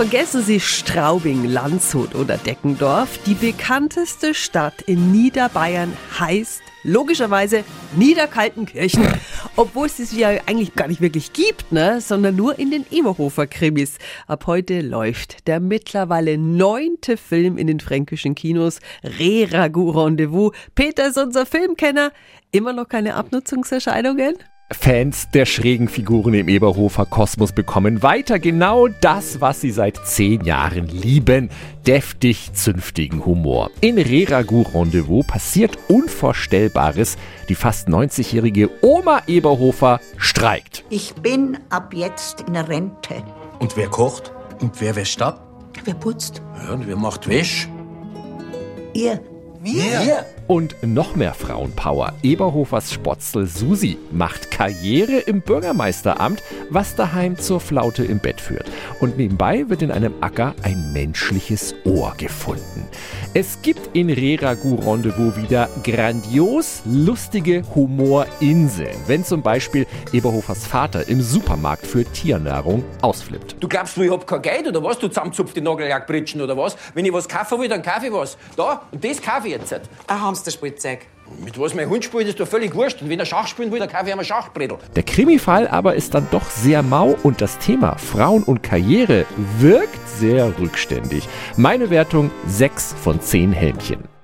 Vergessen Sie Straubing, Landshut oder Deckendorf. Die bekannteste Stadt in Niederbayern heißt logischerweise Niederkaltenkirchen. Obwohl es das ja eigentlich gar nicht wirklich gibt, ne? sondern nur in den Eberhofer Krimis. Ab heute läuft der mittlerweile neunte Film in den fränkischen Kinos, Re-Ragout Rendezvous. Peter ist unser Filmkenner. Immer noch keine Abnutzungserscheinungen? Fans der schrägen Figuren im Eberhofer Kosmos bekommen weiter genau das, was sie seit zehn Jahren lieben. Deftig zünftigen Humor. In Reragu Rendezvous passiert Unvorstellbares. Die fast 90-jährige Oma Eberhofer streikt. Ich bin ab jetzt in Rente. Und wer kocht? Und wer wäscht ab? Wer putzt? Ja, und wer macht Wäsch? Ihr. Wir? Und noch mehr Frauenpower. Eberhofers Spotzel Susi macht Karriere im Bürgermeisteramt, was daheim zur Flaute im Bett führt. Und nebenbei wird in einem Acker ein menschliches Ohr gefunden. Es gibt in Reragu Rendezvous wieder grandios lustige Humorinseln, wenn zum Beispiel Eberhofers Vater im Supermarkt für Tiernahrung ausflippt. Du glaubst nur, ich hab kein Geld oder was? Du zusammenzupft die Nagellackbritschen oder was? Wenn ich was kaufen will, dann kaufe ich was. Da, und das kaufe ich jetzt. Ein Hamsterspielzeug. Mit was mein Hund spielt, ist doch völlig wurscht. Und wenn er Schach spielen will, dann kaufe ich ihm ein Schachbredel. Der Krimifall aber ist dann doch sehr mau und das Thema Frauen und Karriere wirkt sehr rückständig. Meine Wertung 6 von 10 Helmchen.